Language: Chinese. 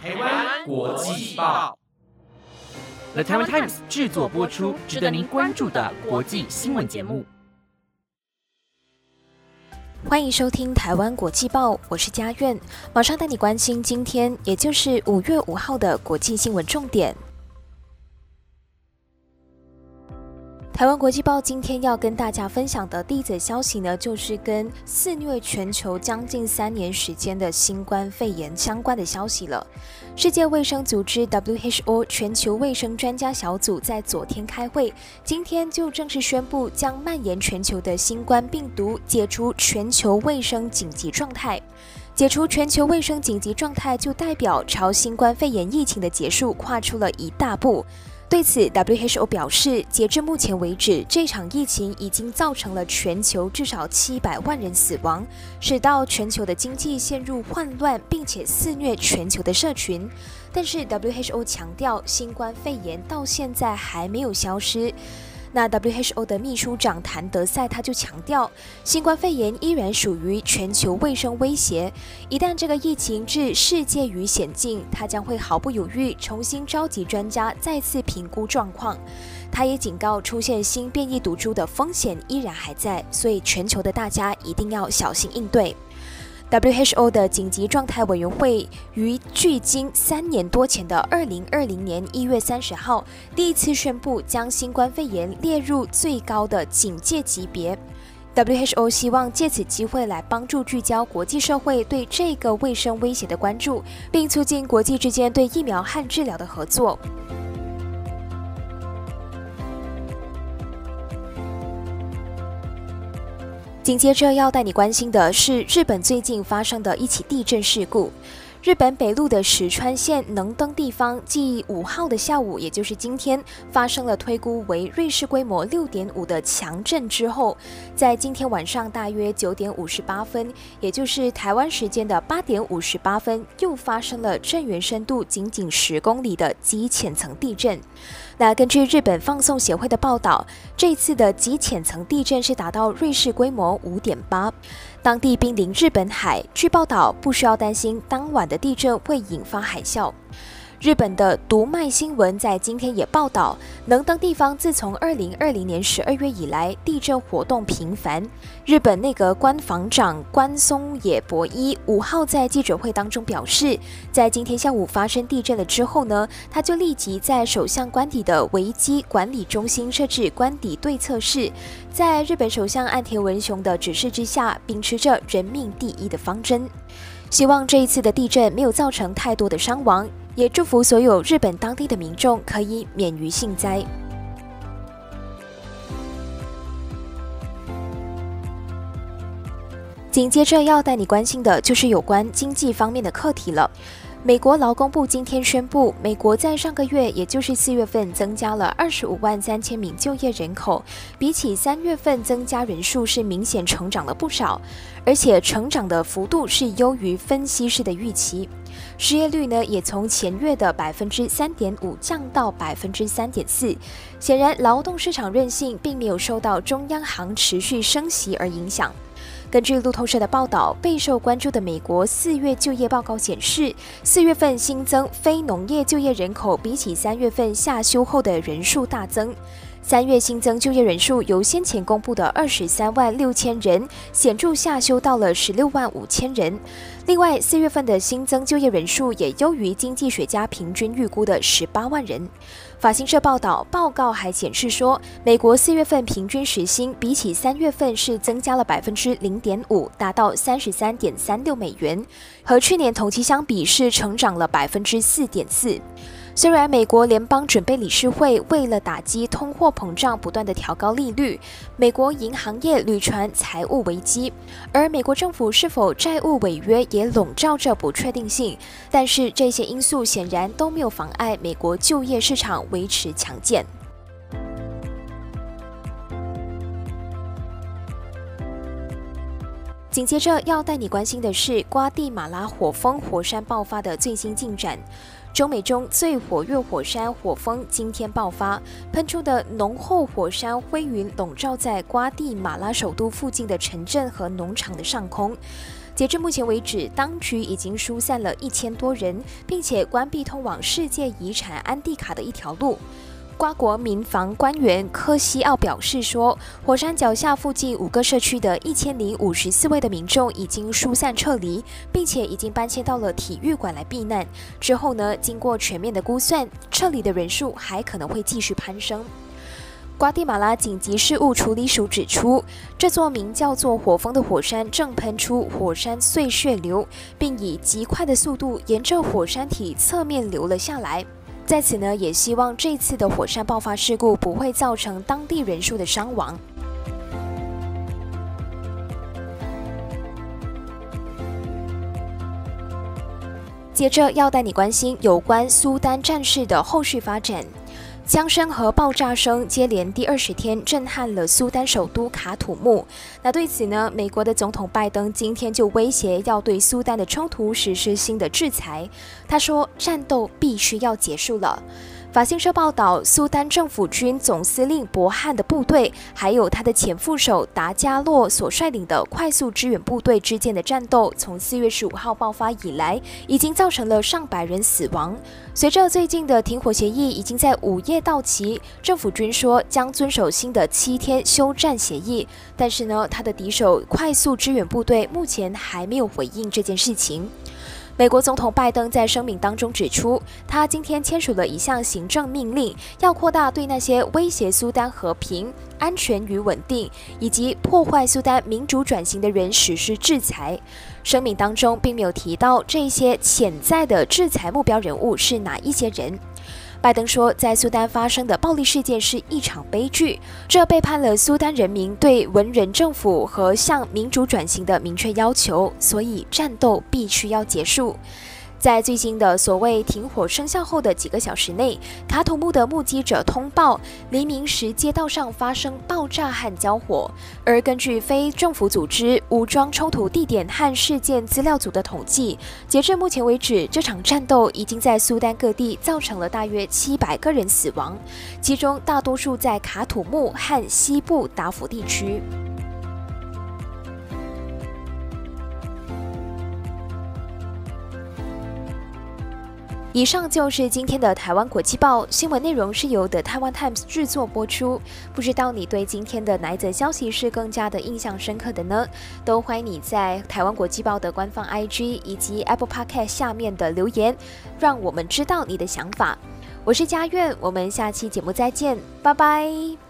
台湾国际报，The Taiwan Times 制作播出，值得您关注的国际新闻节目。欢迎收听《台湾国际报》，我是佳苑，马上带你关心今天，也就是五月五号的国际新闻重点。台湾国际报今天要跟大家分享的第一则消息呢，就是跟肆虐全球将近三年时间的新冠肺炎相关的消息了。世界卫生组织 （WHO） 全球卫生专家小组在昨天开会，今天就正式宣布将蔓延全球的新冠病毒解除全球卫生紧急状态。解除全球卫生紧急状态，就代表朝新冠肺炎疫情的结束跨出了一大步。对此，WHO 表示，截至目前为止，这场疫情已经造成了全球至少七百万人死亡，使到全球的经济陷入混乱，并且肆虐全球的社群。但是，WHO 强调，新冠肺炎到现在还没有消失。那 WHO 的秘书长谭德赛他就强调，新冠肺炎依然属于全球卫生威胁。一旦这个疫情置世界于险境，他将会毫不犹豫重新召集专家再次评估状况。他也警告，出现新变异毒株的风险依然还在，所以全球的大家一定要小心应对。WHO 的紧急状态委员会于距今三年多前的二零二零年一月三十号，第一次宣布将新冠肺炎列入最高的警戒级别。WHO 希望借此机会来帮助聚焦国际社会对这个卫生威胁的关注，并促进国际之间对疫苗和治疗的合作。紧接着要带你关心的是日本最近发生的一起地震事故。日本北陆的石川县能登地方，继五号的下午，也就是今天，发生了推估为瑞士规模六点五的强震之后，在今天晚上大约九点五十八分，也就是台湾时间的八点五十八分，又发生了震源深度仅仅十公里的极浅层地震。那根据日本放送协会的报道，这次的极浅层地震是达到瑞士规模五点八，当地濒临日本海，据报道不需要担心当晚的地震会引发海啸。日本的读卖新闻在今天也报道，能登地方自从二零二零年十二月以来，地震活动频繁。日本内阁官房长关松野博一五号在记者会当中表示，在今天下午发生地震了之后呢，他就立即在首相官邸的危机管理中心设置官邸对策室，在日本首相岸田文雄的指示之下，秉持着人命第一的方针，希望这一次的地震没有造成太多的伤亡。也祝福所有日本当地的民众可以免于幸灾。紧接着要带你关心的就是有关经济方面的课题了。美国劳工部今天宣布，美国在上个月，也就是四月份，增加了二十五万三千名就业人口，比起三月份增加人数是明显成长了不少，而且成长的幅度是优于分析师的预期。失业率呢，也从前月的百分之三点五降到百分之三点四。显然，劳动市场韧性并没有受到中央行持续升息而影响。根据路透社的报道，备受关注的美国四月就业报告显示，四月份新增非农业就业人口比起三月份下修后的人数大增。三月新增就业人数由先前公布的二十三万六千人显著下修到了十六万五千人。另外，四月份的新增就业人数也优于经济学家平均预估的十八万人。法新社报道，报告还显示说，美国四月份平均时薪比起三月份是增加了百分之零点五，达到三十三点三六美元，和去年同期相比是成长了百分之四点四。虽然美国联邦准备理事会为了打击通货膨胀，不断的调高利率，美国银行业屡传财务危机，而美国政府是否债务违约也笼罩着不确定性，但是这些因素显然都没有妨碍美国就业市场维持强健。紧接着要带你关心的是瓜地马拉火风火山爆发的最新进展。中美中最活跃火山火风今天爆发，喷出的浓厚火山灰云笼罩在瓜地马拉首都附近的城镇和农场的上空。截至目前为止，当局已经疏散了一千多人，并且关闭通往世界遗产安蒂卡的一条路。瓜国民防官员科西奥表示说，火山脚下附近五个社区的一千零五十四位的民众已经疏散撤离，并且已经搬迁到了体育馆来避难。之后呢，经过全面的估算，撤离的人数还可能会继续攀升。瓜地马拉紧急事务处理署指出，这座名叫做火峰的火山正喷出火山碎屑流，并以极快的速度沿着火山体侧面流了下来。在此呢，也希望这次的火山爆发事故不会造成当地人数的伤亡。接着要带你关心有关苏丹战事的后续发展。枪声和爆炸声接连第二十天震撼了苏丹首都卡土木。那对此呢，美国的总统拜登今天就威胁要对苏丹的冲突实施新的制裁。他说，战斗必须要结束了。法新社报道，苏丹政府军总司令博汉的部队，还有他的前副手达加洛所率领的快速支援部队之间的战斗，从四月十五号爆发以来，已经造成了上百人死亡。随着最近的停火协议已经在午夜到期，政府军说将遵守新的七天休战协议，但是呢，他的敌手快速支援部队目前还没有回应这件事情。美国总统拜登在声明当中指出，他今天签署了一项行政命令，要扩大对那些威胁苏丹和平、安全与稳定，以及破坏苏丹民主转型的人实施制裁。声明当中并没有提到这些潜在的制裁目标人物是哪一些人。拜登说，在苏丹发生的暴力事件是一场悲剧，这背叛了苏丹人民对文人政府和向民主转型的明确要求，所以战斗必须要结束。在最新的所谓停火生效后的几个小时内，卡土木的目击者通报，黎明时街道上发生爆炸和交火。而根据非政府组织武装冲突地点和事件资料组的统计，截至目前为止，这场战斗已经在苏丹各地造成了大约七百个人死亡，其中大多数在卡土木和西部达福地区。以上就是今天的台湾国际报新闻内容，是由的台湾 Times 制作播出。不知道你对今天的哪一则消息是更加的印象深刻的呢？都欢迎你在台湾国际报的官方 IG 以及 Apple Podcast 下面的留言，让我们知道你的想法。我是佳苑，我们下期节目再见，拜拜。